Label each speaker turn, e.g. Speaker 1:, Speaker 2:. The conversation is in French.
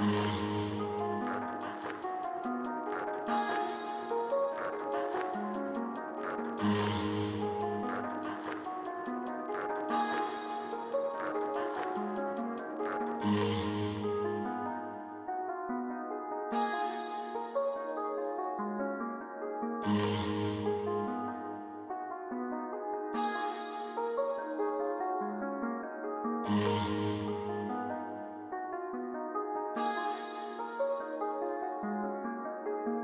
Speaker 1: Yeah.